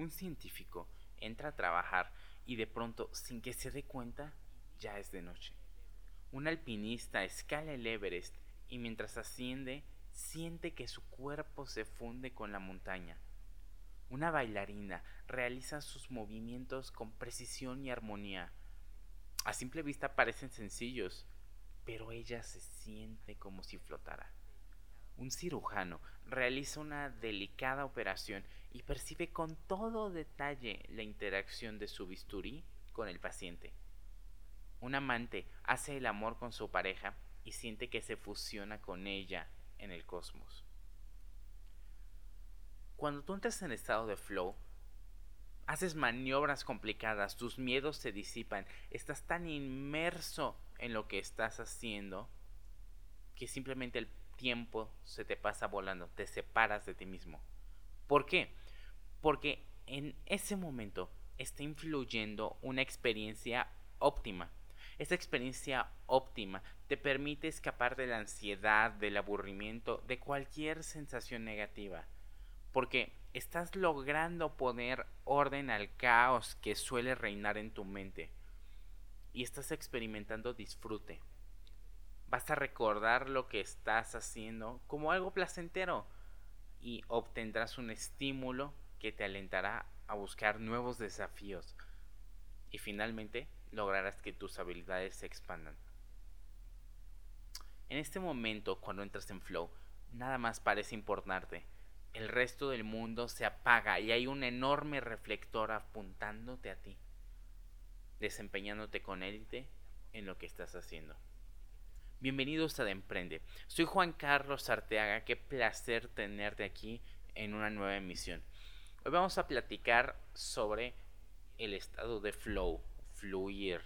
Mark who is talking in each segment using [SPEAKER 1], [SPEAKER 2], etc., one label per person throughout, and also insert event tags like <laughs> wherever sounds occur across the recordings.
[SPEAKER 1] Un científico entra a trabajar y de pronto, sin que se dé cuenta, ya es de noche. Un alpinista escala el Everest y mientras asciende, siente que su cuerpo se funde con la montaña. Una bailarina realiza sus movimientos con precisión y armonía. A simple vista parecen sencillos, pero ella se siente como si flotara. Un cirujano realiza una delicada operación y percibe con todo detalle la interacción de su bisturí con el paciente. Un amante hace el amor con su pareja y siente que se fusiona con ella en el cosmos. Cuando tú entras en estado de flow, haces maniobras complicadas, tus miedos se disipan, estás tan inmerso en lo que estás haciendo que simplemente el tiempo se te pasa volando, te separas de ti mismo. ¿Por qué? Porque en ese momento está influyendo una experiencia óptima. Esa experiencia óptima te permite escapar de la ansiedad, del aburrimiento, de cualquier sensación negativa. Porque estás logrando poner orden al caos que suele reinar en tu mente. Y estás experimentando disfrute. Vas a recordar lo que estás haciendo como algo placentero y obtendrás un estímulo que te alentará a buscar nuevos desafíos. Y finalmente lograrás que tus habilidades se expandan. En este momento, cuando entras en flow, nada más parece importarte. El resto del mundo se apaga y hay un enorme reflector apuntándote a ti, desempeñándote con élite en lo que estás haciendo. Bienvenidos a De Emprende. Soy Juan Carlos Arteaga. Qué placer tenerte aquí en una nueva emisión. Hoy vamos a platicar sobre el estado de flow, fluir.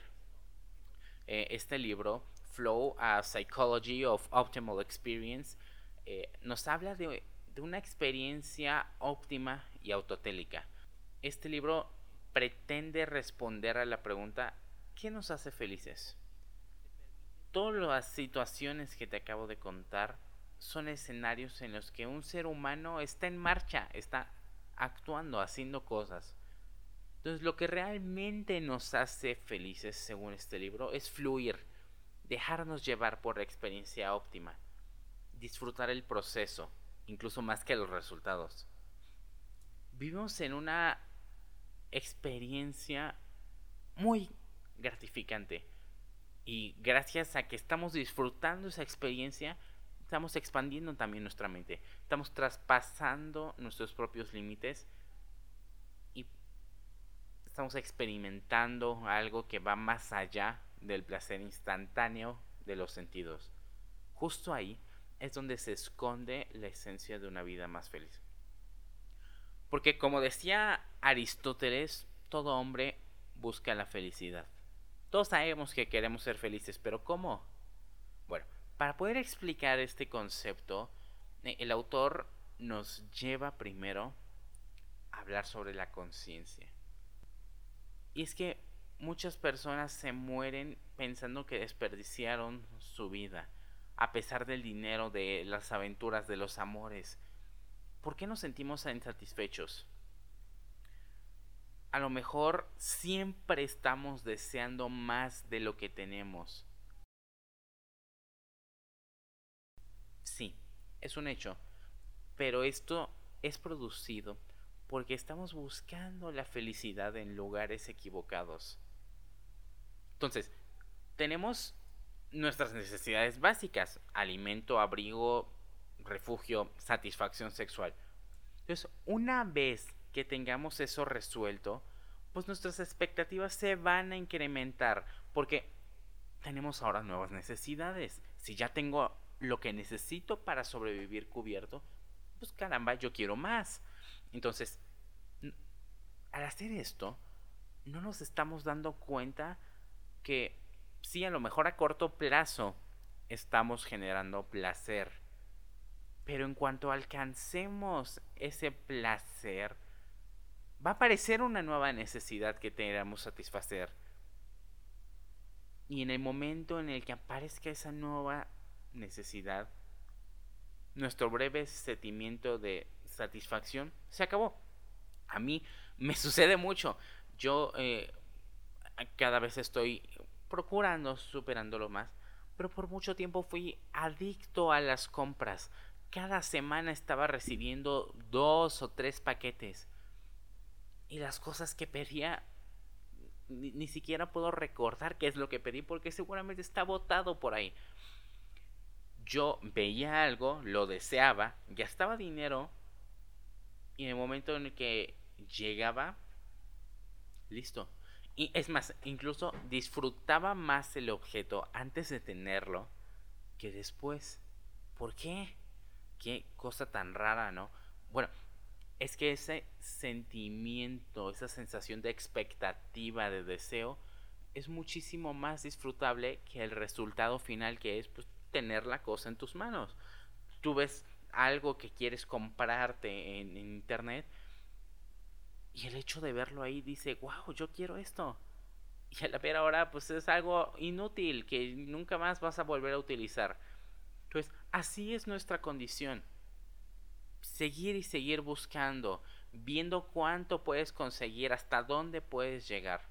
[SPEAKER 1] Eh, este libro Flow, a Psychology of Optimal Experience, eh, nos habla de, de una experiencia óptima y autotélica. Este libro pretende responder a la pregunta, ¿qué nos hace felices? Todas las situaciones que te acabo de contar son escenarios en los que un ser humano está en marcha, está actuando, haciendo cosas. Entonces lo que realmente nos hace felices, según este libro, es fluir dejarnos llevar por la experiencia óptima, disfrutar el proceso, incluso más que los resultados. Vivimos en una experiencia muy gratificante y gracias a que estamos disfrutando esa experiencia, estamos expandiendo también nuestra mente, estamos traspasando nuestros propios límites y estamos experimentando algo que va más allá del placer instantáneo de los sentidos. Justo ahí es donde se esconde la esencia de una vida más feliz. Porque como decía Aristóteles, todo hombre busca la felicidad. Todos sabemos que queremos ser felices, pero ¿cómo? Bueno, para poder explicar este concepto, eh, el autor nos lleva primero a hablar sobre la conciencia. Y es que muchas personas se mueren pensando que desperdiciaron su vida, a pesar del dinero, de las aventuras, de los amores. ¿Por qué nos sentimos insatisfechos? A lo mejor siempre estamos deseando más de lo que tenemos. Sí, es un hecho, pero esto es producido porque estamos buscando la felicidad en lugares equivocados. Entonces, tenemos nuestras necesidades básicas, alimento, abrigo, refugio, satisfacción sexual. Entonces, una vez que tengamos eso resuelto, pues nuestras expectativas se van a incrementar porque tenemos ahora nuevas necesidades. Si ya tengo lo que necesito para sobrevivir cubierto, pues caramba, yo quiero más. Entonces, al hacer esto, no nos estamos dando cuenta que sí, a lo mejor a corto plazo estamos generando placer. Pero en cuanto alcancemos ese placer, va a aparecer una nueva necesidad que tengamos satisfacer. Y en el momento en el que aparezca esa nueva necesidad, nuestro breve sentimiento de satisfacción se acabó. A mí me <laughs> sucede mucho. Yo eh, cada vez estoy procurando superándolo más, pero por mucho tiempo fui adicto a las compras. Cada semana estaba recibiendo dos o tres paquetes. Y las cosas que pedía ni, siquiera puedo recordar qué es lo que pedí porque seguramente está botado por ahí. Yo veía algo, lo deseaba, gastaba dinero y en el momento en el que llegaba, listo. Y es más, incluso disfrutaba más el objeto antes de tenerlo que después. ¿Por qué? Qué cosa tan rara, ¿no? Bueno, es que ese sentimiento, esa sensación de expectativa, de deseo, es muchísimo más disfrutable que el resultado final que es pues, tener la cosa en tus manos. Tú ves algo que quieres comprarte en, internet y el hecho de verlo ahí dice, wow, yo quiero esto. Y a la ver ahora pues es algo inútil que nunca más vas a volver a utilizar. Entonces, así es nuestra condición seguir y seguir buscando, viendo cuánto puedes conseguir, hasta dónde puedes llegar.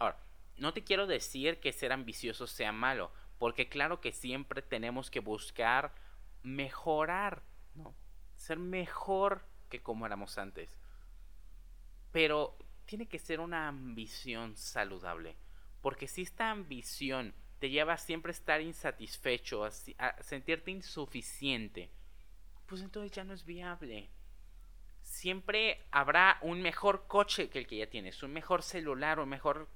[SPEAKER 1] Ahora, no te quiero decir que ser ambicioso sea malo, porque claro que siempre tenemos que buscar mejorar, ¿no? Ser mejor que como éramos antes. Pero tiene que ser una ambición saludable, porque si esta ambición te lleva a siempre estar insatisfecho, a, a sentirte insuficiente, pues entonces ya no es viable. Siempre habrá un mejor coche que el que ya tienes, un mejor celular, un mejor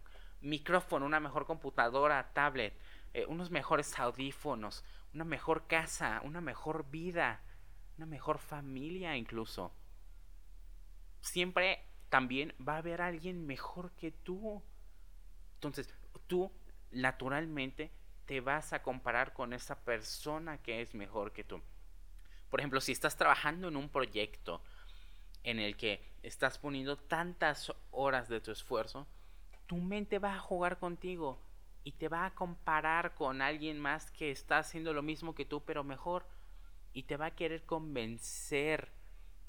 [SPEAKER 1] micrófono, una mejor computadora, tablet, eh, unos mejores audífonos, una mejor casa, una mejor vida, una mejor familia incluso. Siempre también va a haber alguien mejor que tú. Entonces, tú naturalmente te vas a comparar con esa persona que es mejor que tú. Por ejemplo, si estás trabajando en un proyecto en el que estás poniendo tantas horas de tu esfuerzo, tu mente va a jugar contigo y te va a comparar con alguien más que está haciendo lo mismo que tú, pero mejor. Y te va a querer convencer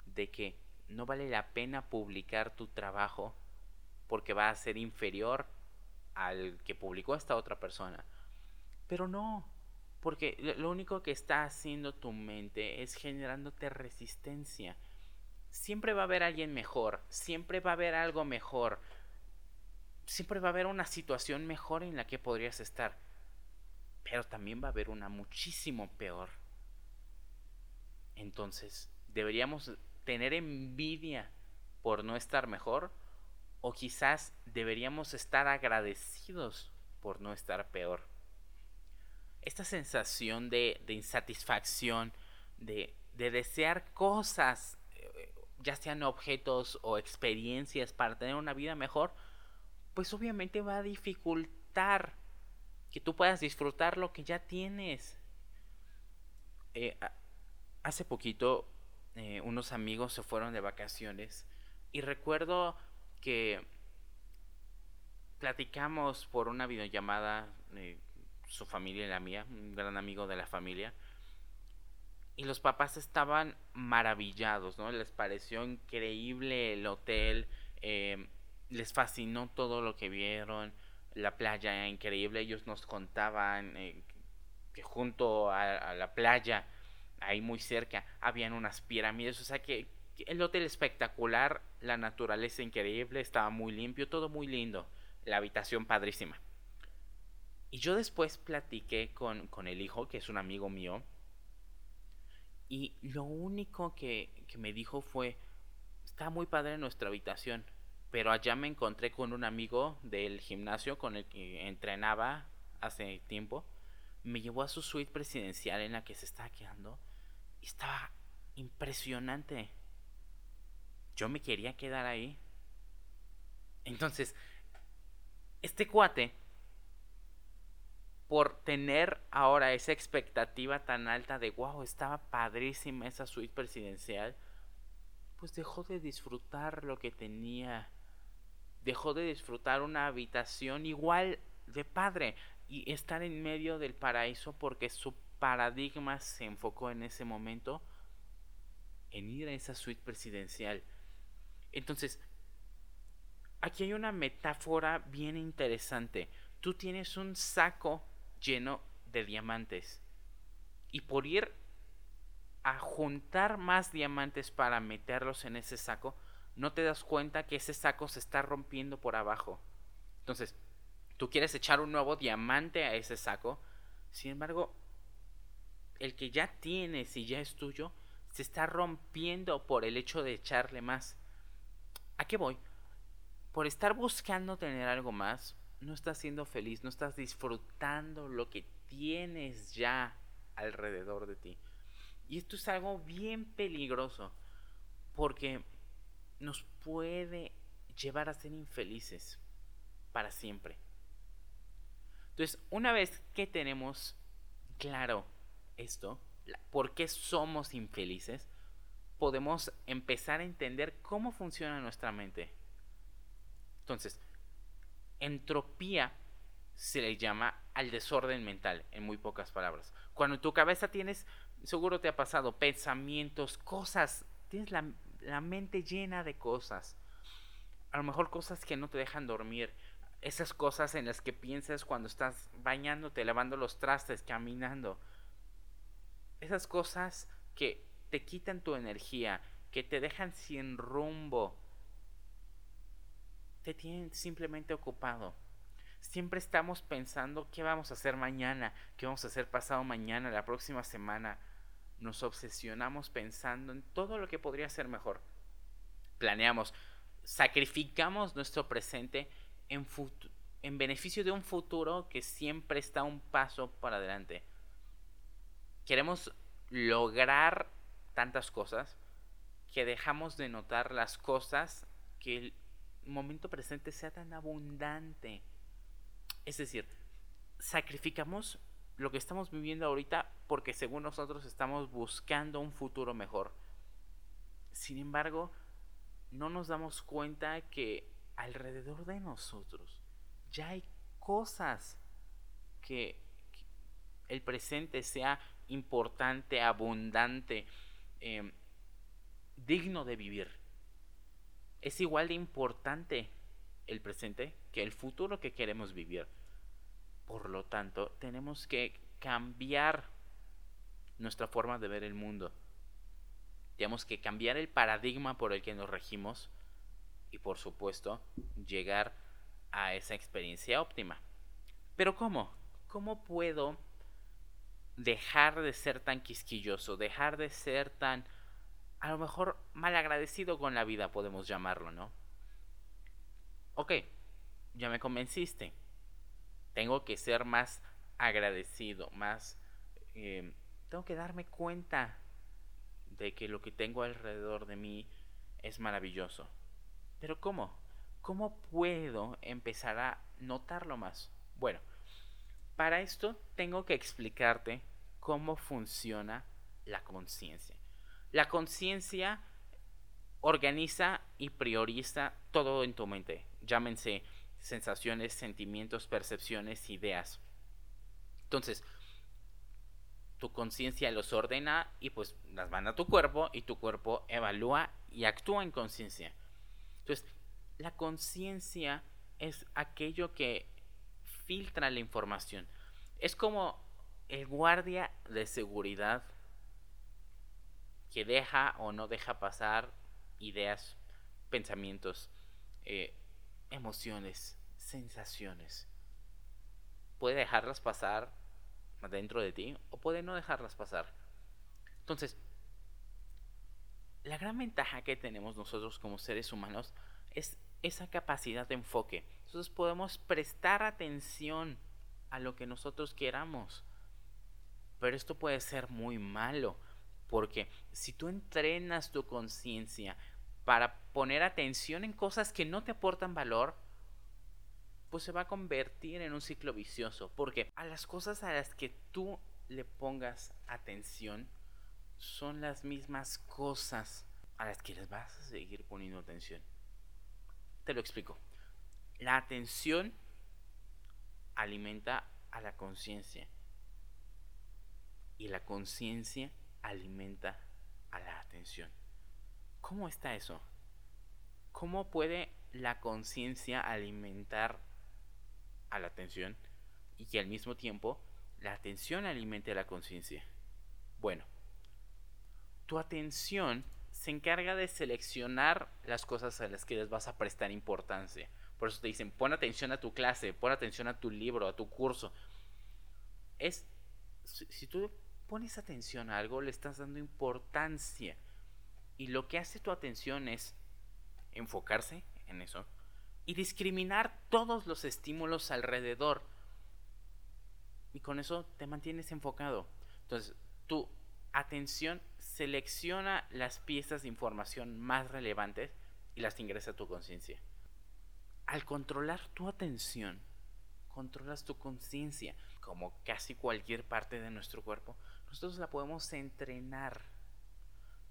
[SPEAKER 1] de que no vale la pena publicar tu trabajo porque va a ser inferior al que publicó esta otra persona. Pero no, porque lo único que está haciendo tu mente es generándote resistencia. Siempre va a haber alguien mejor, siempre va a haber algo mejor, siempre va a haber una situación mejor en la que podrías estar, pero también va a haber una muchísimo peor. Entonces, ¿deberíamos tener envidia por no estar mejor? ¿O quizás deberíamos estar agradecidos por no estar peor? Esta sensación de, insatisfacción, de, desear cosas, eh, ya sean objetos o experiencias para tener una vida mejor, pues obviamente va a dificultar que tú puedas disfrutar lo que ya tienes. Eh, hace poquito eh, unos amigos se fueron de vacaciones y recuerdo que platicamos por una videollamada su familia y la mía, un gran amigo de la familia. Y los papás estaban maravillados, ¿no? Les pareció increíble el hotel, em, les fascinó todo lo que vieron, la playa increíble. Ellos nos contaban eh, que junto a, la playa, ahí muy cerca, habían unas pirámides. O sea que el hotel espectacular, la naturaleza increíble, estaba muy limpio, todo muy lindo. La habitación padrísima. Y yo después platiqué con, el hijo, que es un amigo mío, y lo único que, me dijo fue, está muy padre nuestra habitación, pero allá me encontré con un amigo del gimnasio con el que entrenaba hace tiempo, me llevó a su suite presidencial en la que se estaba quedando y estaba impresionante. Yo me quería quedar ahí. Entonces, este cuate por tener ahora esa expectativa tan alta de wow, estaba padrísima esa suite presidencial, pues dejó de disfrutar lo que tenía. Dejó de disfrutar una habitación igual de padre y estar en medio del paraíso porque su paradigma se enfocó en ese momento en ir a esa suite presidencial. Entonces, aquí hay una metáfora bien interesante. Tú tienes un saco lleno de diamantes y por ir a juntar más diamantes para meterlos en ese saco, no te das cuenta que ese saco se está rompiendo por abajo. Entonces, tú quieres echar un nuevo diamante a ese saco, sin embargo, el que ya tienes y ya es tuyo, se está rompiendo por el hecho de echarle más. ¿A qué voy? Por estar buscando tener algo más, no estás siendo feliz, no estás disfrutando lo que tienes ya alrededor de ti. Y esto es algo bien peligroso porque nos puede llevar a ser infelices para siempre. Entonces, una vez que tenemos claro esto, por qué somos infelices, podemos empezar a entender cómo funciona nuestra mente. Entonces, entropía se le llama al desorden mental, en muy pocas palabras. Cuando en tu cabeza tienes, seguro te ha pasado, pensamientos, cosas, tienes la, la mente llena de cosas. A lo mejor cosas que no te dejan dormir. Esas cosas en las que piensas cuando estás bañándote, lavando los trastes, caminando. Esas cosas que te quitan tu energía, que te dejan sin rumbo. Te tienen simplemente ocupado. Siempre estamos pensando qué vamos a hacer mañana, qué vamos a hacer pasado mañana, la próxima semana. Nos obsesionamos pensando en todo lo que podría ser mejor. Planeamos, sacrificamos nuestro presente en, en beneficio de un futuro que siempre está un paso para adelante. Queremos lograr tantas cosas que dejamos de notar las cosas que momento presente sea tan abundante es decir, sacrificamos lo que estamos viviendo ahorita porque según nosotros estamos buscando un futuro mejor. Sin embargo, no nos damos cuenta que alrededor de nosotros ya hay cosas que, el presente sea importante, abundante, em, digno de vivir. Es igual de importante el presente que el futuro que queremos vivir. Por lo tanto, tenemos que cambiar nuestra forma de ver el mundo. Tenemos que cambiar el paradigma por el que nos regimos y por supuesto llegar a esa experiencia óptima. Pero ¿cómo? ¿Cómo puedo dejar de ser tan quisquilloso, dejar de ser tan, a lo mejor, mal agradecido con la vida, podemos llamarlo, ¿no? ok, ya me convenciste. Tengo que ser más agradecido, más... Em, tengo que darme cuenta de que lo que tengo alrededor de mí es maravilloso. Pero ¿cómo? ¿Cómo puedo empezar a notarlo más? Bueno, para esto tengo que explicarte cómo funciona la conciencia. La conciencia organiza y prioriza todo en tu mente llámense sensaciones, sentimientos, percepciones, ideas. Entonces, tu conciencia los ordena y pues las manda a tu cuerpo y tu cuerpo evalúa y actúa en conciencia. Entonces, la conciencia es aquello que filtra la información. Es como el guardia de seguridad que deja o no deja pasar ideas, pensamientos, eh, emociones, sensaciones. Puede dejarlas pasar dentro de ti o puede no dejarlas pasar. Entonces, la gran ventaja que tenemos nosotros como seres humanos es esa capacidad de enfoque. Entonces podemos prestar atención a lo que nosotros queramos. Pero esto puede ser muy malo, porque si tú entrenas tu conciencia para poner atención en cosas que no te aportan valor, pues se va a convertir en un ciclo vicioso. Porque a las cosas a las que tú le pongas atención son las mismas cosas a las que les vas a seguir poniendo atención. Te lo explico. La atención alimenta a la conciencia. Y la conciencia alimenta a la atención. ¿Cómo está eso? ¿Cómo puede la conciencia alimentar a la atención y que al mismo tiempo la atención alimente a la conciencia? Bueno, tu atención se encarga de seleccionar las cosas a las que les vas a prestar importancia. Por eso te dicen, pon atención a tu clase, pon atención a tu libro, a tu curso. Es, si tú pones atención a algo, le estás dando importancia. Y lo que hace tu atención es enfocarse en eso y discriminar todos los estímulos alrededor. Y con eso te mantienes enfocado. Entonces, tu atención selecciona las piezas de información más relevantes y las ingresa a tu conciencia. Al controlar tu atención, controlas tu conciencia, como casi cualquier parte de nuestro cuerpo. Nosotros la podemos entrenar.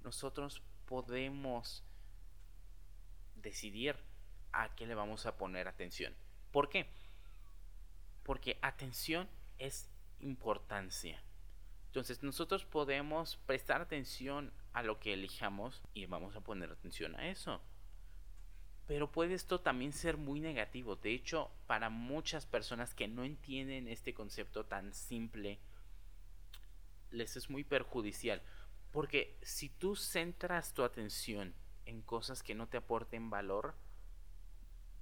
[SPEAKER 1] Nosotros podemos decidir a qué le vamos a poner atención. ¿Por qué? Porque atención es importancia. Entonces nosotros podemos prestar atención a lo que elijamos y vamos a poner atención a eso. Pero puede esto también ser muy negativo. De hecho, para muchas personas que no entienden este concepto tan simple, les es muy perjudicial. Porque si tú centras tu atención en cosas que no te aporten valor,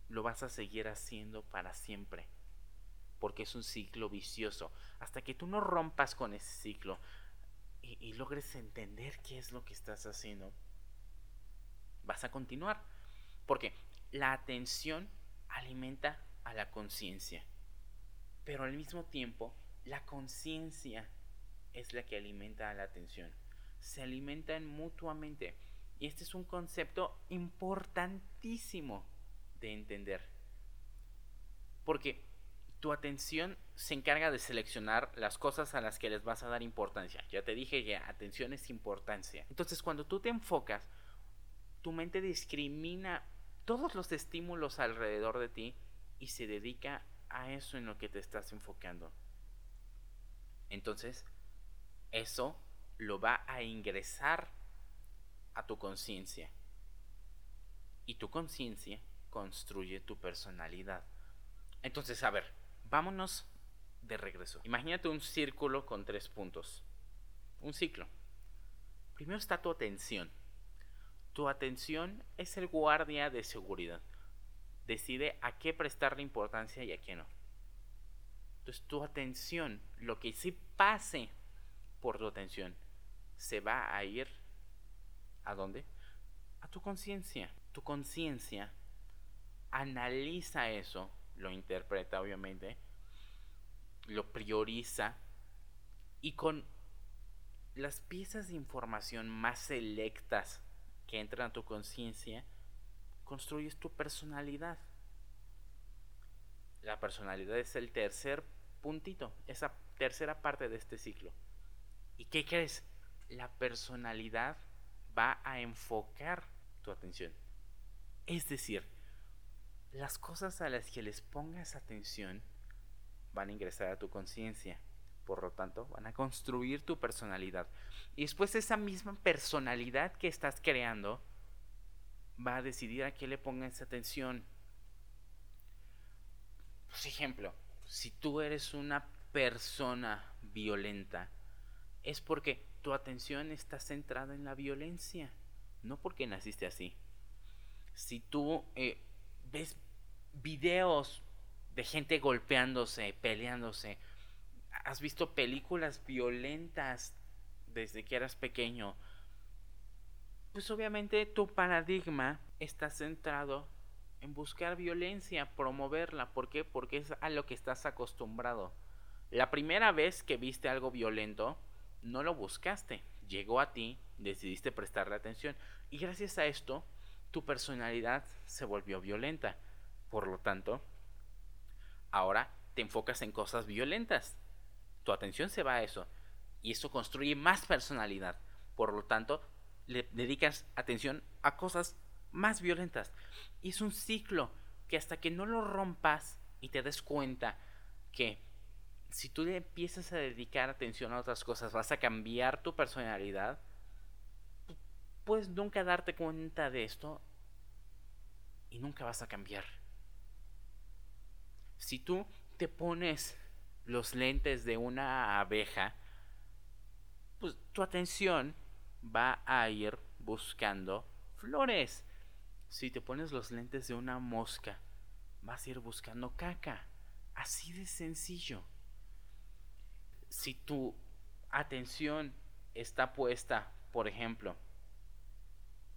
[SPEAKER 1] lo vas a seguir haciendo para siempre porque es un ciclo vicioso. Hasta que tú no rompas con ese ciclo y, logres entender qué es lo que estás haciendo, vas a continuar. Porque la atención alimenta a la conciencia. Pero al mismo tiempo, la conciencia es la que alimenta a la atención. Se alimentan mutuamente. Y este es un concepto importantísimo de entender. Porque tu atención se encarga de seleccionar las cosas a las que les vas a dar importancia. Ya te dije que atención es importancia. Entonces cuando tú te enfocas, tu mente discrimina todos los estímulos alrededor de ti y se dedica a eso en lo que te estás enfocando. Entonces, eso lo va a ingresar a tu conciencia. Y tu conciencia construye tu personalidad. Entonces, a ver, Vámonos de regreso. Imagínate un círculo con tres puntos. Un ciclo. Primero está tu atención. Tu atención es el guardia de seguridad. Decide a qué prestarle importancia y a qué no. Entonces tu atención, lo que sí pase por tu atención, se va a ir a dónde? A tu conciencia. Tu conciencia analiza eso lo interpreta obviamente, lo prioriza y con las piezas de información más selectas que entran a tu conciencia, construyes tu personalidad. La personalidad es el tercer puntito, esa tercera parte de este ciclo. ¿Y qué crees? La personalidad va a enfocar tu atención. Es decir, las cosas a las que les pongas atención van a ingresar a tu conciencia. Por lo tanto, van a construir tu personalidad. Y después esa misma personalidad que estás creando va a decidir a qué le pongas atención. Por ejemplo, si tú eres una persona violenta, es porque tu atención está centrada en la violencia, no porque naciste así. Si tú eh, ves videos de gente golpeándose, peleándose. Has visto películas violentas desde que eras pequeño. Pues obviamente tu paradigma está centrado en buscar violencia, promoverla. ¿Por qué? Porque es a lo que estás acostumbrado. La primera vez que viste algo violento, no lo buscaste. Llegó a ti, decidiste prestarle atención. Y gracias a esto, tu personalidad se volvió violenta. Por lo tanto, ahora te enfocas en cosas violentas. Tu atención se va a eso. Y eso construye más personalidad. Por lo tanto, le dedicas atención a cosas más violentas. Y es un ciclo que hasta que no lo rompas y te des cuenta que si tú le empiezas a dedicar atención a otras cosas, vas a cambiar tu personalidad, puedes nunca darte cuenta de esto y nunca vas a cambiar. Si tú te pones los lentes de una abeja, pues tu atención va a ir buscando flores. Si te pones los lentes de una mosca, vas a ir buscando caca. Así de sencillo. Si tu atención está puesta, por ejemplo,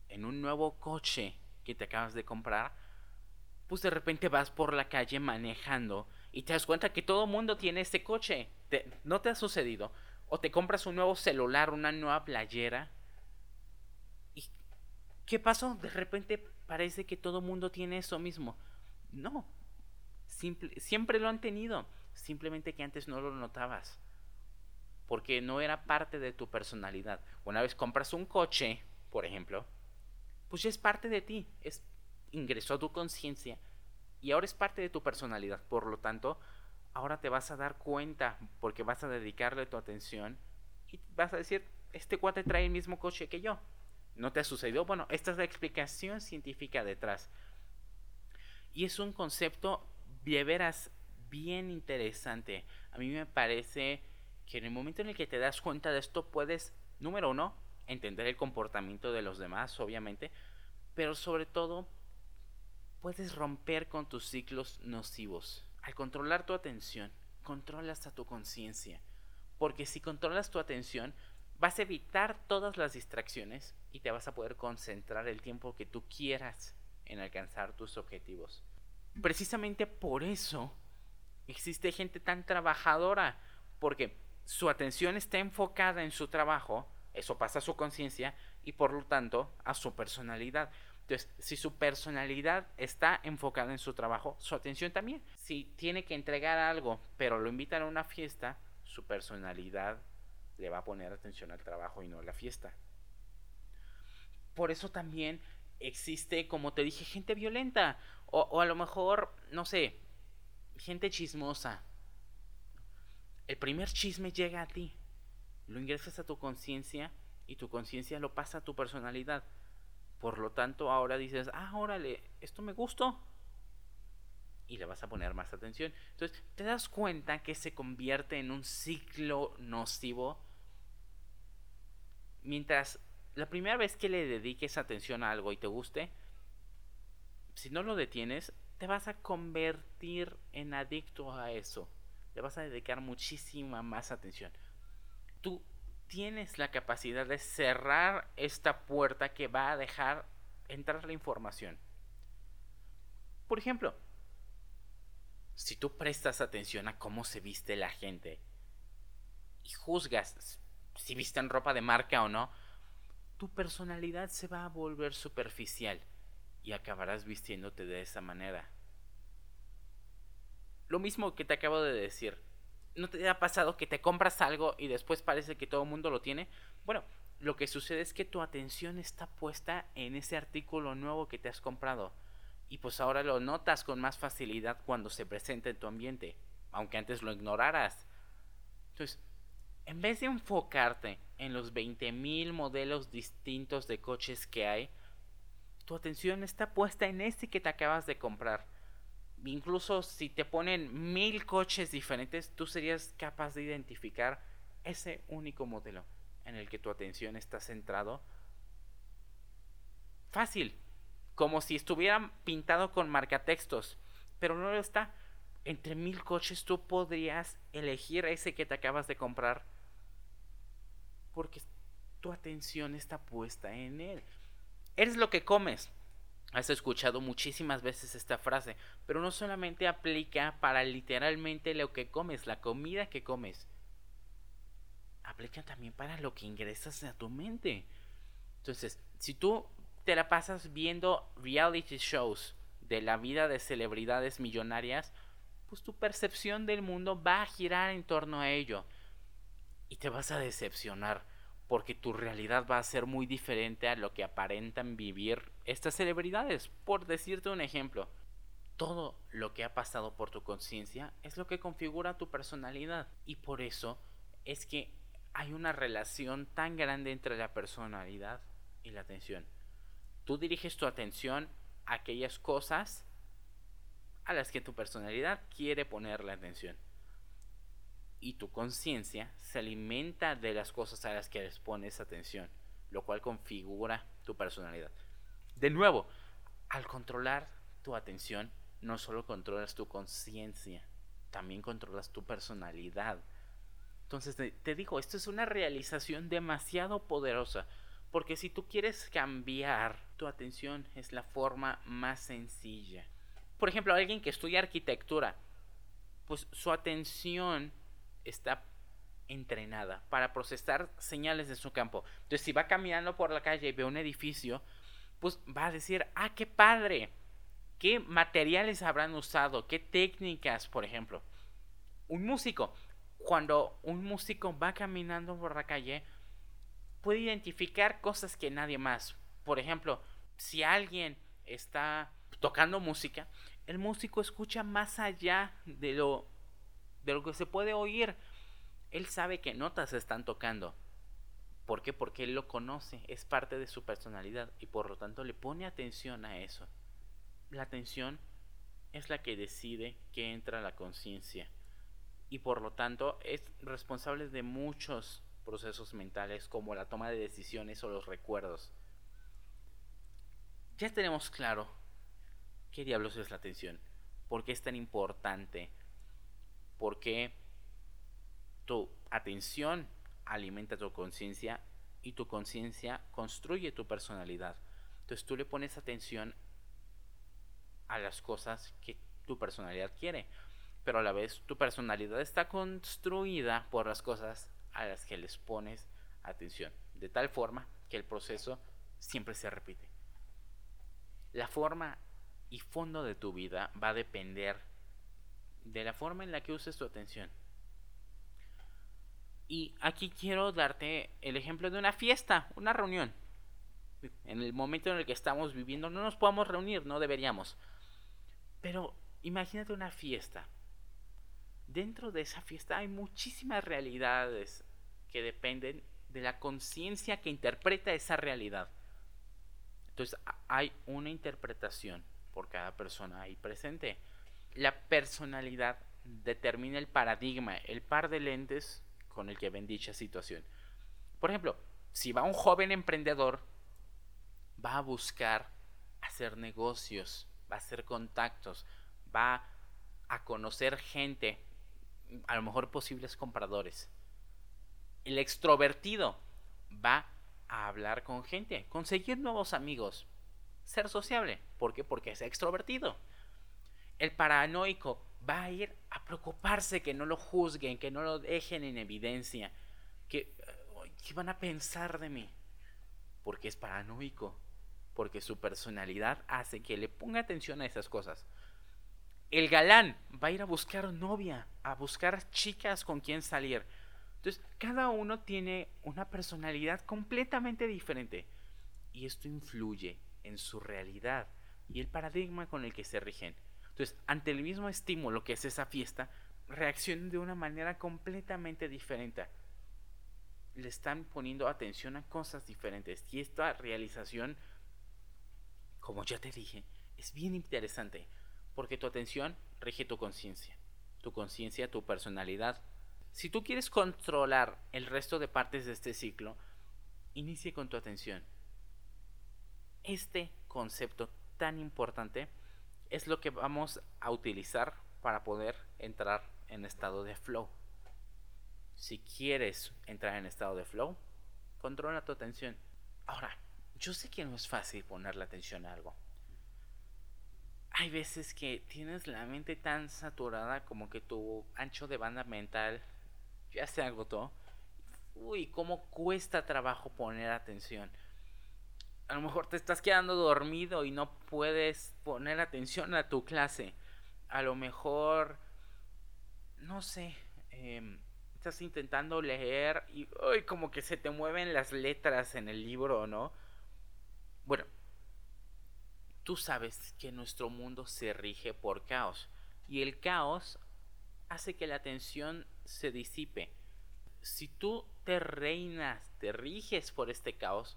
[SPEAKER 1] en un nuevo coche que te acabas de comprar, pues de repente vas por la calle manejando y te das cuenta que todo mundo tiene este coche. ¿No te ha sucedido? O te compras un nuevo celular, una nueva playera. ¿Y qué pasó? De repente parece que todo el mundo tiene eso mismo. No. siempre lo han tenido. Simplemente que antes no lo notabas. Porque no era parte de tu personalidad. Una vez compras un coche, por ejemplo, pues ya es parte de ti. Es, ingresó a tu conciencia y ahora es parte de tu personalidad. Por lo tanto, ahora te vas a dar cuenta porque vas a dedicarle tu atención y vas a decir, este cuate trae el mismo coche que yo. ¿No te ha sucedido? Bueno, esta es la explicación científica detrás. Y es un concepto de veras bien interesante. A mí me parece que en el momento en el que te das cuenta de esto puedes, número uno, entender el comportamiento de los demás, obviamente, pero sobre todo puedes romper con tus ciclos nocivos. Al controlar tu atención, controlas a tu conciencia. Porque si controlas tu atención, vas a evitar todas las distracciones y te vas a poder concentrar el tiempo que tú quieras en alcanzar tus objetivos. Precisamente por eso existe gente tan trabajadora, porque su atención está enfocada en su trabajo, eso pasa a su conciencia y por lo tanto a su personalidad. Entonces, si su personalidad está enfocada en su trabajo, su atención también. Si tiene que entregar algo, pero lo invitan a una fiesta, su personalidad le va a poner atención al trabajo y no a la fiesta. Por eso también existe, como te dije, gente violenta. O, o a lo mejor, no sé, gente chismosa. El primer chisme llega a ti. Lo ingresas a tu conciencia y tu conciencia lo pasa a tu personalidad. Por lo tanto, ahora dices, ah, órale, esto me gustó. Y le vas a poner más atención. Entonces, te das cuenta que se convierte en un ciclo nocivo. Mientras la primera vez que le dediques atención a algo y te guste, si no lo detienes, te vas a convertir en adicto a eso. Le vas a dedicar muchísima más atención. Tú tienes la capacidad de cerrar esta puerta que va a dejar entrar la información. Por ejemplo, si tú prestas atención a cómo se viste la gente y juzgas si visten ropa de marca o no, tu personalidad se va a volver superficial y acabarás vistiéndote de esa manera. Lo mismo que te acabo de decir, ¿No te ha pasado que te compras algo y después parece que todo el mundo lo tiene? Bueno, lo que sucede es que tu atención está puesta en ese artículo nuevo que te has comprado. Y pues ahora lo notas con más facilidad cuando se presenta en tu ambiente, aunque antes lo ignoraras. Entonces, en vez de enfocarte en los 20.000 modelos distintos de coches que hay, tu atención está puesta en ese que te acabas de comprar incluso si te ponen mil coches diferentes, tú serías capaz de identificar ese único modelo en el que tu atención está centrado. Fácil, como si estuvieran pintado con marcatextos, pero no lo está. Entre mil coches tú podrías elegir ese que te acabas de comprar porque tu atención está puesta en él. Eres lo que comes. Has escuchado muchísimas veces esta frase, pero no solamente aplica para literalmente lo que comes, la comida que comes. Aplica también para lo que ingresas a tu mente. Entonces, si tú te la pasas viendo reality shows de la vida de celebridades millonarias, pues tu percepción del mundo va a girar en torno a ello. Y te vas a decepcionar porque tu realidad va a ser muy diferente a lo que aparentan vivir estas celebridades. Por decirte un ejemplo, todo lo que ha pasado por tu conciencia es lo que configura tu personalidad y por eso es que hay una relación tan grande entre la personalidad y la atención. Tú diriges tu atención aquellas cosas a las que tu personalidad quiere poner la atención. Y tu conciencia se alimenta de las cosas a las que les pones atención, lo cual configura tu personalidad. De nuevo, al controlar tu atención, no solo controlas tu conciencia, también controlas tu personalidad. Entonces te, digo, esto es una realización demasiado poderosa. Porque si tú quieres cambiar tu atención es la forma más sencilla. Por ejemplo, alguien que estudia arquitectura, pues su atención está entrenada para procesar señales de su campo. Entonces, si va caminando por la calle y ve un edificio, pues va a decir, ah, qué padre, qué materiales habrán usado, qué técnicas, por ejemplo. Un músico, cuando un músico va caminando por la calle, puede identificar cosas que nadie más. Por ejemplo, si alguien está tocando música, el músico escucha más allá de lo de lo que se puede oír. Él sabe qué notas están tocando. ¿Por qué? Porque él lo conoce, es parte de su personalidad y por lo tanto le pone atención a eso. La atención es la que decide que entra a la conciencia y por lo tanto es responsable de muchos procesos mentales como la toma de decisiones o los recuerdos. Ya tenemos claro qué diablos es la atención, por qué es tan importante, por qué tu atención alimenta tu conciencia y tu conciencia construye tu personalidad. Entonces tú le pones atención a las cosas que tu personalidad quiere, pero a la vez tu personalidad está construida por las cosas a las que les pones atención, de tal forma que el proceso siempre se repite. La forma y fondo de tu vida va a depender de la forma en la que uses tu atención. Y aquí quiero darte el ejemplo de una fiesta, una reunión. En el momento en el que estamos viviendo no nos podemos reunir, no deberíamos. Pero imagínate una fiesta dentro de esa fiesta hay muchísimas realidades que dependen de la conciencia que interpreta esa realidad. Entonces hay una interpretación por cada persona ahí presente. La personalidad determina el paradigma, el par de lentes con el que ven dicha situación. Por ejemplo, si va un joven emprendedor, va a buscar hacer negocios, va a hacer contactos, va a conocer gente, a lo mejor posibles compradores. El extrovertido va a hablar con gente, conseguir nuevos amigos, ser sociable. ¿Por qué? Porque es extrovertido. El paranoico va a ir a preocuparse que no lo juzguen, que no lo dejen en evidencia, que, ¿qué van a pensar de mí? Porque es paranoico, porque su personalidad hace que le ponga atención a esas cosas el galán va a ir a buscar novia, a buscar chicas con quien salir. Entonces, cada uno tiene una personalidad completamente diferente. Y esto influye en su realidad y el paradigma con el que se rigen. Entonces, ante el mismo estímulo que es esa fiesta, reaccionan de una manera completamente diferente. Le están poniendo atención a cosas diferentes. Y esta realización, como ya te dije, es bien interesante porque tu atención rige tu conciencia, tu conciencia, tu personalidad. Si tú quieres controlar el resto de partes de este ciclo, inicie con tu atención. Este concepto tan importante es lo que vamos a utilizar para poder entrar en estado de flow. Si quieres entrar en estado de flow, controla tu atención. Ahora, yo sé que no es fácil poner la atención a algo hay veces que tienes la mente tan saturada como que tu ancho de banda mental ya se agotó. Uy, cómo cuesta trabajo poner atención. A lo mejor te estás quedando dormido y no puedes poner atención a tu clase. A lo mejor, no sé, em, estás intentando leer y uy, como que se te mueven las letras en el libro, ¿no? Bueno, Tú sabes que nuestro mundo se rige por caos y el caos hace que la tensión se disipe. Si tú te reinas, te riges por este caos,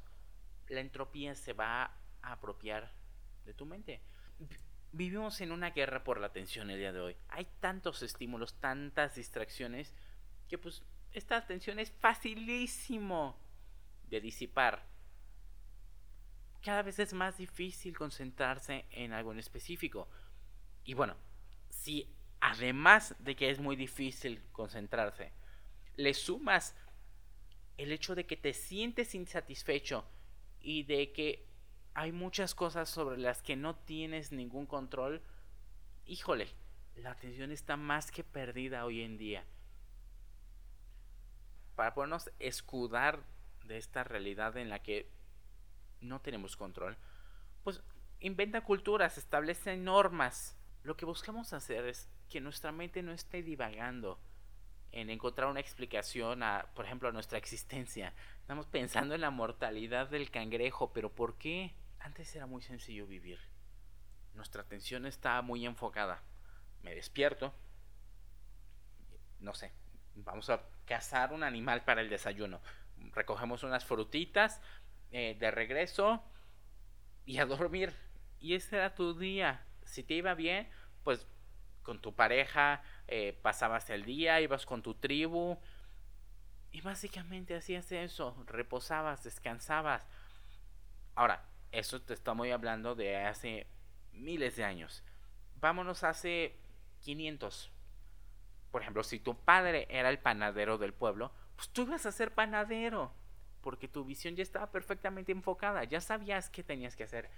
[SPEAKER 1] la entropía se va a apropiar de tu mente. Vivimos en una guerra por la atención el día de hoy. Hay tantos estímulos, tantas distracciones, que pues esta atención es facilísimo de disipar. Cada vez es más difícil concentrarse en algo en específico. Y bueno, si además de que es muy difícil concentrarse, le sumas el hecho de que te sientes insatisfecho y de que hay muchas cosas sobre las que no tienes ningún control, híjole, la atención está más que perdida hoy en día. Para podernos escudar de esta realidad en la que no tenemos control, pues inventa culturas, establece normas. Lo que buscamos hacer es que nuestra mente no esté divagando en encontrar una explicación a, por ejemplo, a nuestra existencia. Estamos pensando en la mortalidad del cangrejo, pero ¿por qué? Antes era muy sencillo vivir. Nuestra atención está muy enfocada. Me despierto. No sé, vamos a cazar un animal para el desayuno. Recogemos unas frutitas eh, de regreso y a dormir. Y ese era tu día. Si te iba bien, pues con tu pareja eh, pasabas el día, ibas con tu tribu y básicamente hacías eso, reposabas, descansabas. Ahora, eso te estamos hablando de hace miles de años. Vámonos hace 500. Por ejemplo, si tu padre era el panadero del pueblo, pues tú ibas a ser panadero, porque tu visión ya estaba perfectamente enfocada, ya sabías qué tenías que hacer.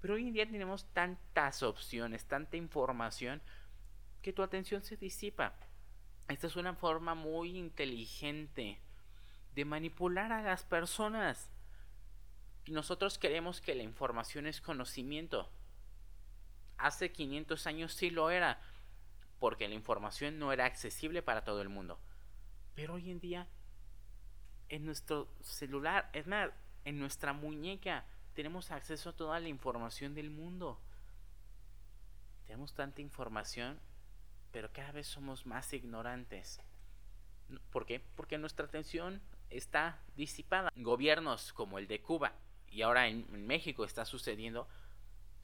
[SPEAKER 1] Pero hoy en día tenemos tantas opciones, tanta información, que tu atención se disipa. Esta es una forma muy inteligente de manipular a las personas. Nosotros queremos que la información es conocimiento. Hace 500 años sí lo era, porque la información no era accesible para todo el mundo. Pero hoy en día, en nuestro celular, es más, en nuestra muñeca, tenemos acceso a toda la información del mundo. Tenemos tanta información pero cada vez somos más ignorantes. ¿Por qué? Porque nuestra atención está disipada. Gobiernos como el de Cuba y ahora en, México está sucediendo,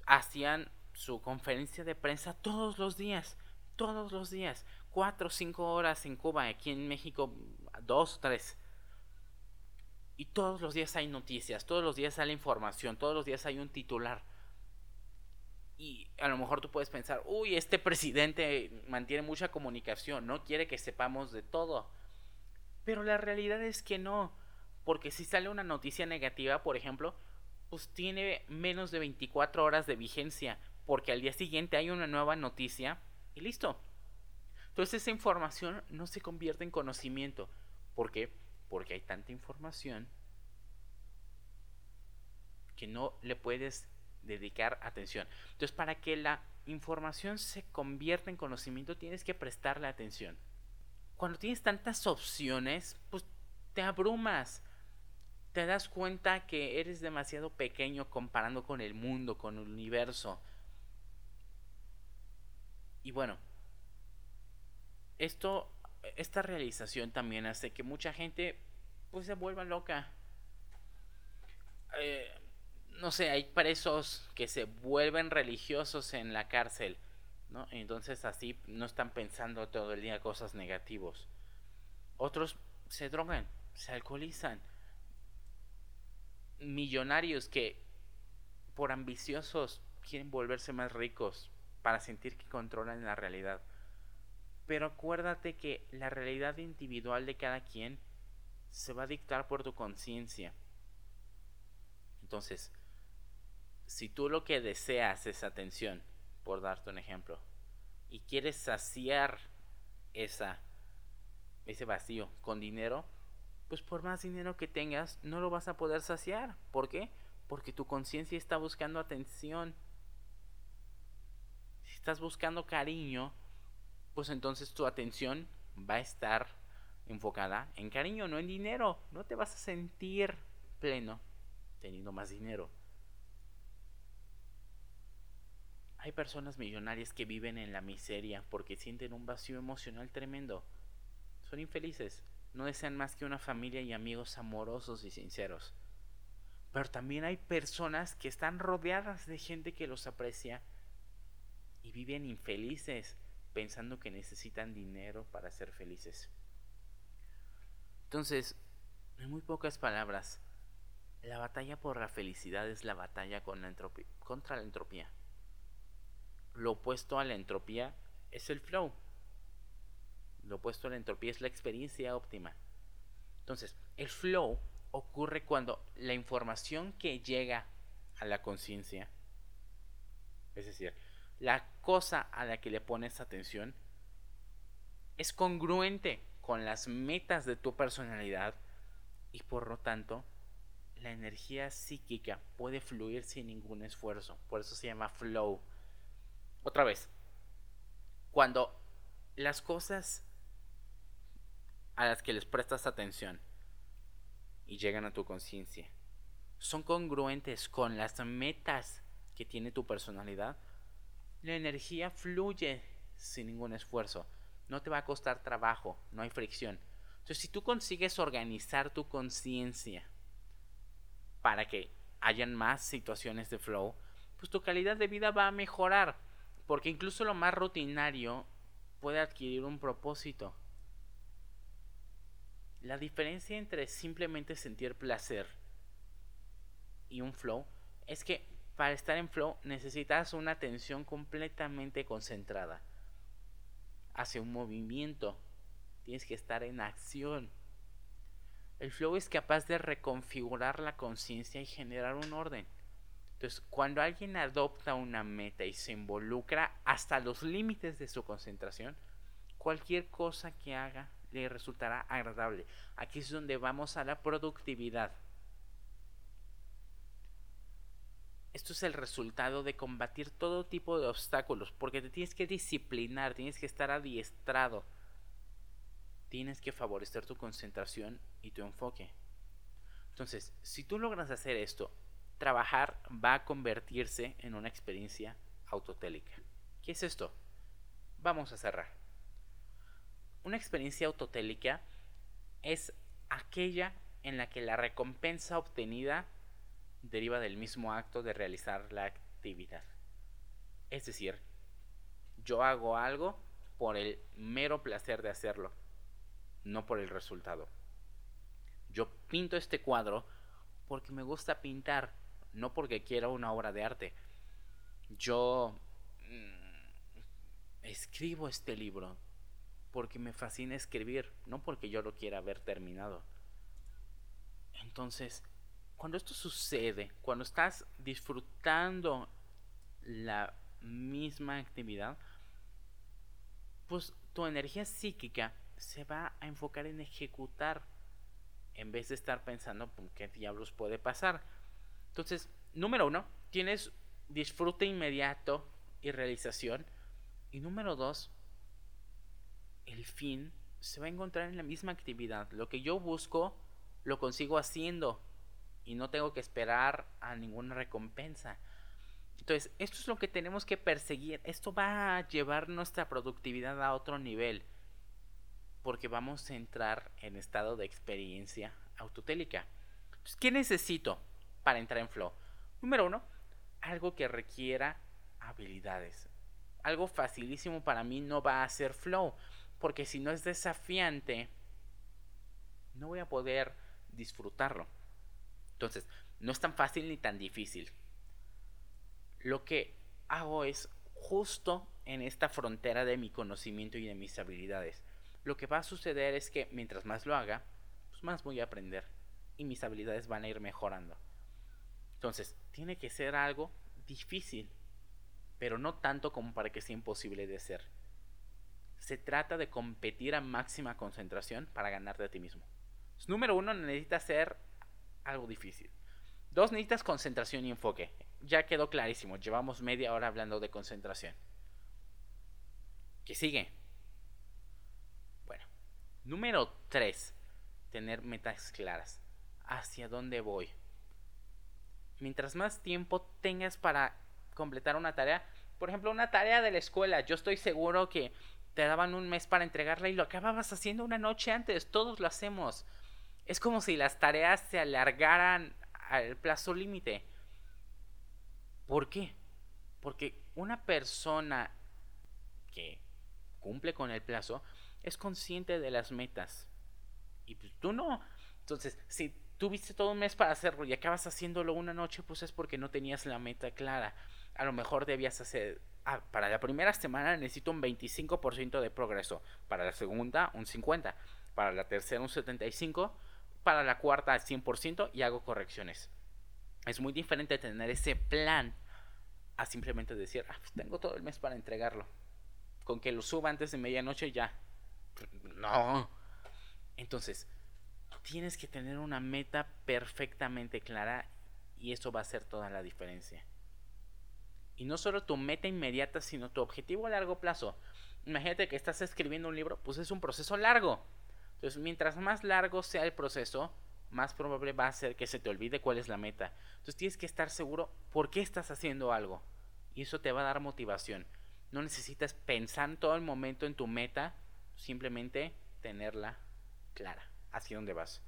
[SPEAKER 1] hacían su conferencia de prensa todos los días, todos los días, cuatro o cinco horas en Cuba, aquí en México dos, tres. Y todos los días hay noticias, todos los días sale información, todos los días hay un titular. Y a lo mejor tú puedes pensar, uy, este presidente mantiene mucha comunicación, no quiere que sepamos de todo. Pero la realidad es que no, porque si sale una noticia negativa, por ejemplo, pues tiene menos de 24 horas de vigencia, porque al día siguiente hay una nueva noticia y listo. Entonces esa información no se convierte en conocimiento. ¿Por qué? Porque hay tanta información que no le puedes dedicar atención. Entonces, para que la información se convierta en conocimiento, tienes que prestarle atención. Cuando tienes tantas opciones, pues te abrumas. Te das cuenta que eres demasiado pequeño comparando con el mundo, con el universo. Y bueno, esto, esta realización también hace que mucha gente pues se vuelva loca. Eh, no sé, hay presos que se vuelven religiosos en la cárcel, ¿no? Entonces así no están pensando todo el día cosas negativos. Otros se drogan, se alcoholizan. Millonarios que por ambiciosos quieren volverse más ricos para sentir que controlan la realidad. Pero acuérdate que la realidad individual de cada quien se va a dictar por tu conciencia. Entonces, si tú lo que deseas es atención, por darte un ejemplo, y quieres saciar esa, ese vacío con dinero, pues por más dinero que tengas, no lo vas a poder saciar. ¿Por qué? Porque tu conciencia está buscando atención. Si estás buscando cariño, pues entonces tu atención va a estar enfocada en cariño, no en dinero. No te vas a sentir pleno teniendo más dinero. Hay personas millonarias que viven en la miseria porque sienten un vacío emocional tremendo. Son infelices, no desean más que una familia y amigos amorosos y sinceros. Pero también hay personas que están rodeadas de gente que los aprecia y viven infelices pensando que necesitan dinero para ser felices. Entonces, en muy pocas palabras, la batalla por la felicidad es la batalla con la contra la entropía. Lo opuesto a la entropía es el flow. Lo opuesto a la entropía es la experiencia óptima. Entonces, el flow ocurre cuando la información que llega a la conciencia, es decir, la cosa a la que le pones atención, es congruente con las metas de tu personalidad y por lo tanto la energía psíquica puede fluir sin ningún esfuerzo. Por eso se llama flow. Otra vez, cuando las cosas a las que les prestas atención y llegan a tu conciencia son congruentes con las metas que tiene tu personalidad, la energía fluye sin ningún esfuerzo. No te va a costar trabajo, no hay fricción. Entonces, si tú consigues organizar tu conciencia para que hayan más situaciones de flow, pues tu calidad de vida va a mejorar. Porque incluso lo más rutinario puede adquirir un propósito. La diferencia entre simplemente sentir placer y un flow es que para estar en flow necesitas una atención completamente concentrada hacia un movimiento. Tienes que estar en acción. El flow es capaz de reconfigurar la conciencia y generar un orden. Entonces, cuando alguien adopta una meta y se involucra hasta los límites de su concentración, cualquier cosa que haga le resultará agradable. Aquí es donde vamos a la productividad. Esto es el resultado de combatir todo tipo de obstáculos, porque te tienes que disciplinar, tienes que estar adiestrado, tienes que favorecer tu concentración y tu enfoque. Entonces, si tú logras hacer esto, trabajar va a convertirse en una experiencia autotélica. ¿Qué es esto? Vamos a cerrar. Una experiencia autotélica es aquella en la que la recompensa obtenida deriva del mismo acto de realizar la actividad. Es decir, yo hago algo por el mero placer de hacerlo, no por el resultado. Yo pinto este cuadro porque me gusta pintar, no porque quiero una obra de arte. Yo mm, escribo este libro porque me fascina escribir, no porque yo lo quiera haber terminado. Entonces, cuando esto sucede, cuando estás disfrutando la misma actividad, pues tu energía psíquica se va a enfocar en ejecutar en vez de estar pensando qué diablos puede pasar. Entonces, número uno, tienes disfrute inmediato y realización. Y número dos, el fin se va a encontrar en la misma actividad. Lo que yo busco, lo consigo haciendo y no tengo que esperar a ninguna recompensa. Entonces, esto es lo que tenemos que perseguir. Esto va a llevar nuestra productividad a otro nivel. Porque vamos a entrar en estado de experiencia autotélica. Entonces, ¿qué necesito para entrar en flow? Número uno, algo que requiera habilidades. Algo facilísimo para mí no va a ser flow porque si no es desafiante, no voy a poder disfrutarlo. Entonces, no es tan fácil ni tan difícil. Lo que hago es justo en esta frontera de mi conocimiento y de mis habilidades. Lo que va a suceder es que mientras más lo haga, pues más voy a aprender y mis habilidades van a ir mejorando. Entonces, tiene que ser algo difícil, pero no tanto como para que sea imposible de hacer se trata de competir a máxima concentración para ganarte a ti mismo. número uno, necesitas hacer algo difícil. Dos, necesitas concentración y enfoque. Ya quedó clarísimo, llevamos media hora hablando de concentración. ¿Qué sigue? Bueno, número tres, tener metas claras. ¿Hacia dónde voy? Mientras más tiempo tengas para completar una tarea, por ejemplo, una tarea de la escuela, yo estoy seguro que te daban un mes para entregarla y lo acababas haciendo una noche antes. Todos lo hacemos. Es como si las tareas se alargaran al plazo límite. ¿Por qué? Porque una persona que cumple con el plazo es consciente de las metas. Y pues tú no. Entonces, si tuviste todo un mes para hacerlo y acabas haciéndolo una noche, pues es porque no tenías la meta clara. A lo mejor debías hacer... Ah, para la primera semana necesito un 25% de progreso. Para la segunda, un 50%. Para la tercera, un 75%. Para la cuarta, 100% y hago correcciones. Es muy diferente tener ese plan a simplemente decir, ah, pues tengo todo el mes para entregarlo. Con que lo suba antes de medianoche ya. No. Entonces, tienes que tener una meta perfectamente clara y eso va a hacer toda la diferencia. Y no solo tu meta inmediata, sino tu objetivo a largo plazo. Imagínate que estás escribiendo un libro, pues es un proceso largo. Entonces, mientras más largo sea el proceso, más probable va a ser que se te olvide cuál es la meta. Entonces tienes que estar seguro por qué estás haciendo algo. Y eso te va a dar motivación. No necesitas pensar todo el momento en tu meta, simplemente tenerla clara, hacia dónde vas.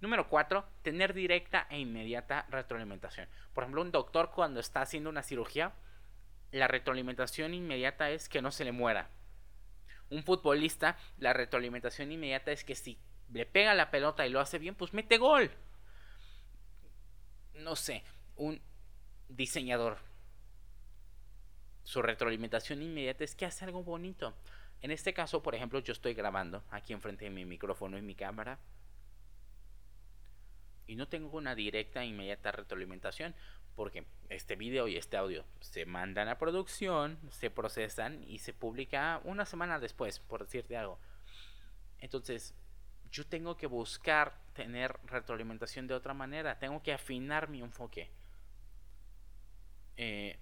[SPEAKER 1] Número 4, tener directa e inmediata retroalimentación. Por ejemplo, un doctor cuando está haciendo una cirugía, la retroalimentación inmediata es que no se le muera. Un futbolista, la retroalimentación inmediata es que si le pega la pelota y lo hace bien, pues mete gol. No sé, un diseñador. Su retroalimentación inmediata es que hace algo bonito. En este caso, por ejemplo, yo estoy grabando aquí enfrente de mi micrófono y mi cámara. Y no tengo una directa e inmediata retroalimentación porque este video y este audio se mandan a producción, se procesan y se publica una semana después, por decirte algo. Entonces, yo tengo que buscar tener retroalimentación de otra manera, tengo que afinar mi enfoque. Eh,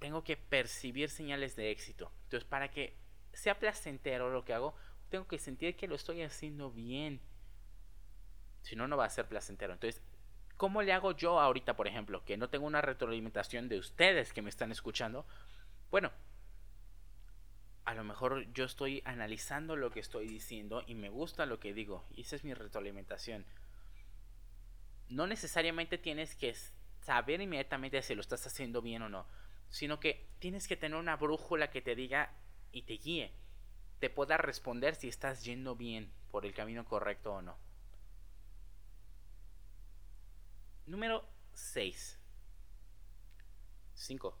[SPEAKER 1] tengo que percibir señales de éxito. Entonces, para que sea placentero lo que hago, tengo que sentir que lo estoy haciendo bien. Si no, no va a ser placentero. Entonces, ¿cómo le hago yo ahorita, por ejemplo, que no tengo una retroalimentación de ustedes que me están escuchando? Bueno, a lo mejor yo estoy analizando lo que estoy diciendo y me gusta lo que digo. Y esa es mi retroalimentación. No necesariamente tienes que saber inmediatamente si lo estás haciendo bien o no, sino que tienes que tener una brújula que te diga y te guíe, te pueda responder si estás yendo bien por el camino correcto o no. Número 6. 5.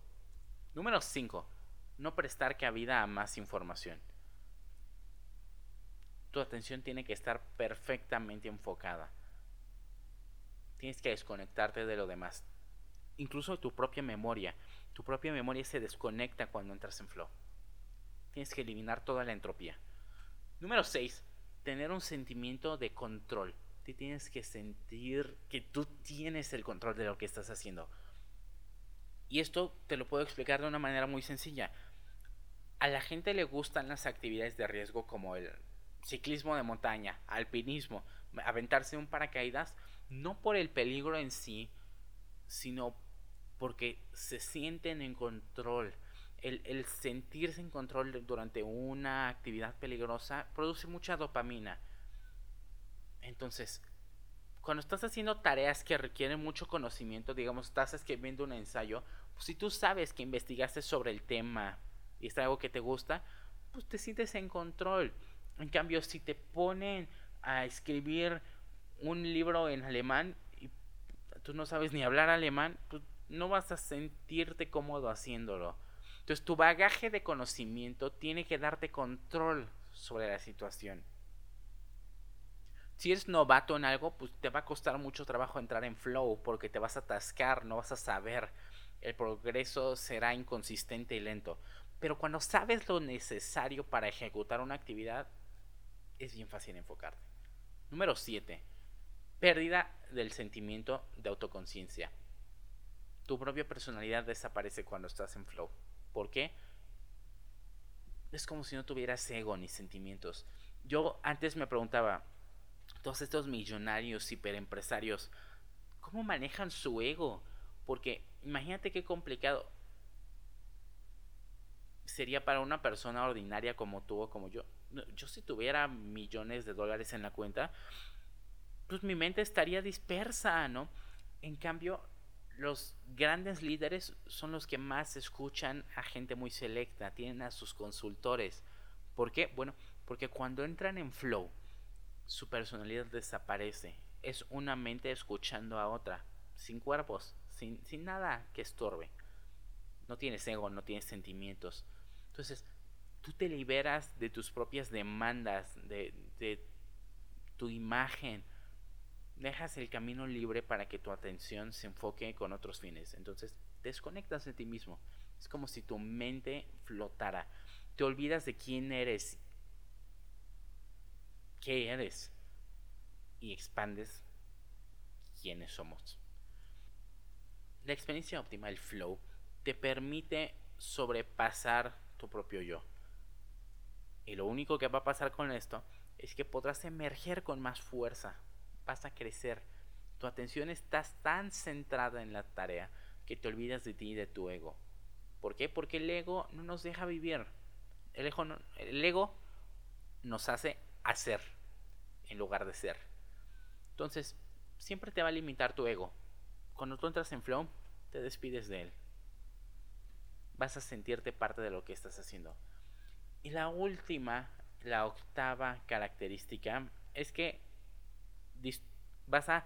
[SPEAKER 1] Número 5 no prestar cabida a más información. Tu atención tiene que estar perfectamente enfocada. Tienes que desconectarte de lo demás. Incluso tu propia memoria. Tu propia memoria se desconecta cuando entras en flow. Tienes que eliminar toda la entropía. Número 6. Tener un sentimiento de control. Te tienes que sentir que tú tienes el control de lo que estás haciendo. Y esto te lo puedo explicar de una manera muy sencilla a la gente le gustan las actividades de riesgo como el ciclismo de montaña, alpinismo, aventarse un paracaídas, no por el peligro en sí, sino porque se sienten en control. El, el, sentirse en control durante una actividad peligrosa produce mucha dopamina. Entonces, cuando estás haciendo tareas que requieren mucho conocimiento, digamos, estás escribiendo un ensayo, pues si tú sabes que investigaste sobre el tema, y es algo que te gusta, pues te sientes en control. En cambio, si te ponen a escribir un libro en alemán tú no sabes ni hablar alemán, pues no vas a sentirte cómodo haciéndolo. Entonces tu bagaje de conocimiento tiene que darte control sobre la situación. Si eres novato en algo, pues te va a costar mucho trabajo entrar en flow porque te vas a atascar, no vas a saber. El progreso será inconsistente y lento. Pero cuando sabes lo necesario para ejecutar una actividad, es bien fácil enfocarte. Número 7. Pérdida del sentimiento de autoconciencia. Tu propia personalidad desaparece cuando estás en flow. ¿Por qué? Es como si no tuvieras ego ni sentimientos. Yo antes me preguntaba, todos estos millonarios, hiperempresarios, ¿cómo manejan su ego? Porque imagínate qué complicado sería para una persona ordinaria como tú o como yo. Yo si tuviera millones de dólares en la cuenta, pues mi mente estaría dispersa, ¿no? En cambio, los grandes líderes son los que más escuchan a gente muy selecta, tienen a sus consultores. ¿Por qué? Bueno, porque cuando entran en flow, su personalidad desaparece. Es una mente escuchando a otra, sin cuerpos, sin, sin nada que estorbe. No tienes ego, no tienes sentimientos. Entonces, tú te liberas de tus propias demandas, de, de tu imagen. Dejas el camino libre para que tu atención se enfoque con otros fines. Entonces, desconectas de ti mismo. Es como si tu mente flotara. Te olvidas de quién eres, qué eres y expandes quiénes somos. La experiencia óptima, el flow, te permite sobrepasar tu propio yo. Y lo único que va a pasar con esto es que podrás emerger con más fuerza, vas a crecer. Tu atención está tan centrada en la tarea que te olvidas de ti y de tu ego. ¿Por qué? Porque el ego no nos deja vivir. El ego, el ego nos hace hacer en lugar de ser. Entonces, siempre te va a limitar tu ego. Cuando tú entras en flow, te despides de él. Vas a sentirte parte de lo que estás haciendo. Y la última, la octava característica, es que vas a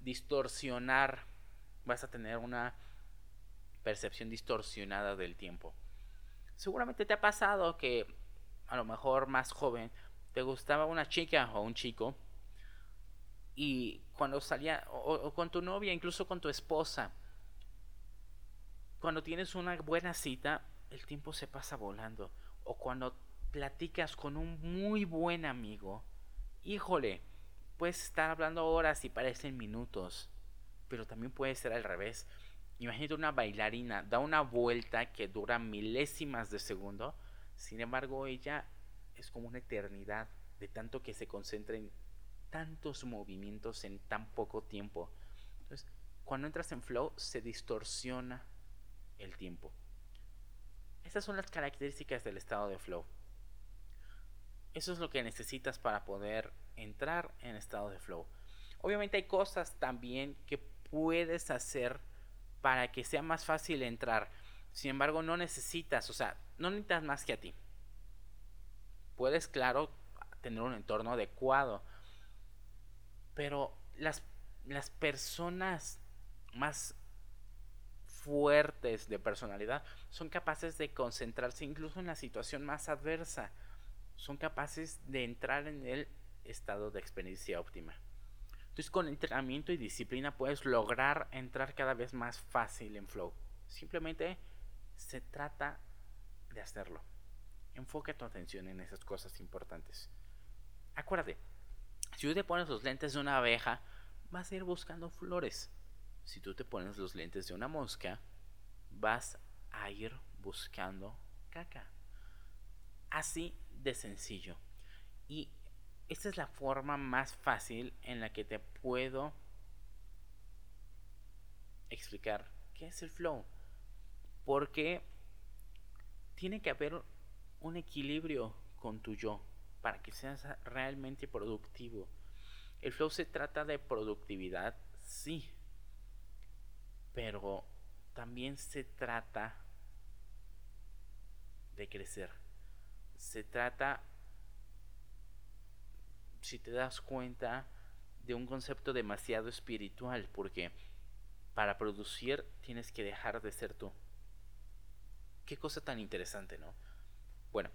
[SPEAKER 1] distorsionar, vas a tener una percepción distorsionada del tiempo. Seguramente te ha pasado que a lo mejor más joven te gustaba una chica o un chico y cuando salía o, con tu novia, incluso con tu esposa, cuando tienes una buena cita, el tiempo se pasa volando. O cuando platicas con un muy buen amigo, híjole, puedes estar hablando horas y parecen minutos, pero también puede ser al revés. Imagínate una bailarina, da una vuelta que dura milésimas de segundo, sin embargo ella es como una eternidad de tanto que se concentra en tantos movimientos en tan poco tiempo. Entonces, cuando entras en flow se distorsiona el tiempo. Esas son las características del estado de flow. Eso es lo que necesitas para poder entrar en estado de flow. Obviamente hay cosas también que puedes hacer para que sea más fácil entrar. Sin embargo, no necesitas, o sea, no necesitas más que a ti puedes, claro, tener un entorno adecuado. Pero las, las personas más fuertes de personalidad son capaces de concentrarse incluso en la situación más adversa. Son capaces de entrar en el estado de experiencia óptima. Entonces con entrenamiento y disciplina puedes lograr entrar cada vez más fácil en flow. Simplemente se trata de hacerlo. Enfoca tu atención en esas cosas importantes. Acuérdate, si tú te pones los lentes de una abeja, vas a ir buscando flores. Si tú te pones los lentes de una mosca, vas a ir buscando caca. Así de sencillo. Y esta es la forma más fácil en la que te puedo explicar qué es el flow. Porque tiene que haber un equilibrio con tu yo para que seas realmente productivo. El flow se trata de productividad, sí, pero también se trata de crecer. Se trata, si te das cuenta, de un concepto demasiado espiritual, porque para producir tienes que dejar de ser tú. Qué cosa tan interesante, ¿no? Bueno,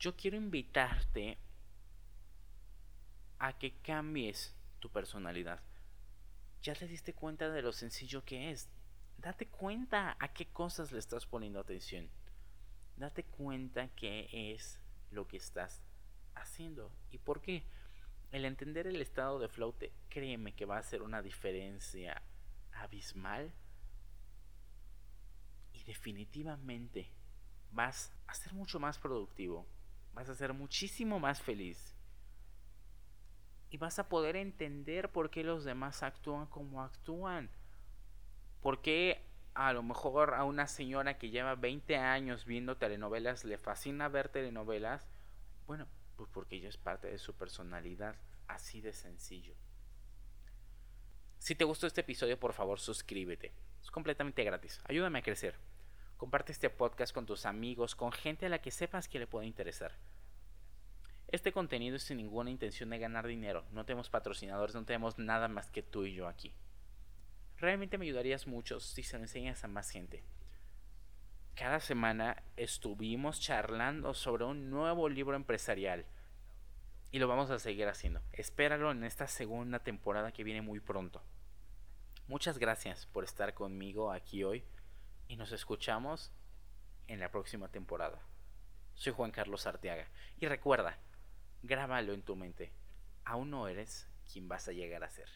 [SPEAKER 1] yo quiero invitarte a que cambies tu personalidad. Ya te diste cuenta de lo sencillo que es. Date cuenta a qué cosas le estás poniendo atención. Date cuenta qué es lo que estás haciendo y por qué. El entender el estado de flote, créeme que va a ser una diferencia abismal y definitivamente vas a ser mucho más productivo, vas a ser muchísimo más feliz y vas a poder entender por qué los demás actúan como actúan. ¿Por qué a lo mejor a una señora que lleva 20 años viendo telenovelas le fascina ver telenovelas? Bueno, pues porque ella es parte de su personalidad, así de sencillo. Si te gustó este episodio, por favor suscríbete. Es completamente gratis. Ayúdame a crecer. Comparte este podcast con tus amigos, con gente a la que sepas que le puede interesar. Este contenido es sin ninguna intención de ganar dinero. No tenemos patrocinadores, no tenemos nada más que tú y yo aquí. Realmente me ayudarías mucho si se lo enseñas a más gente. Cada semana estuvimos charlando sobre un nuevo libro empresarial. Y lo vamos a seguir haciendo. Espéralo en esta segunda temporada que viene muy pronto. Muchas gracias por estar conmigo aquí hoy y nos escuchamos en la próxima temporada. Soy Juan Carlos Arteaga y recuerda, Grábalo en tu mente. Aún no eres quien vas a llegar a ser.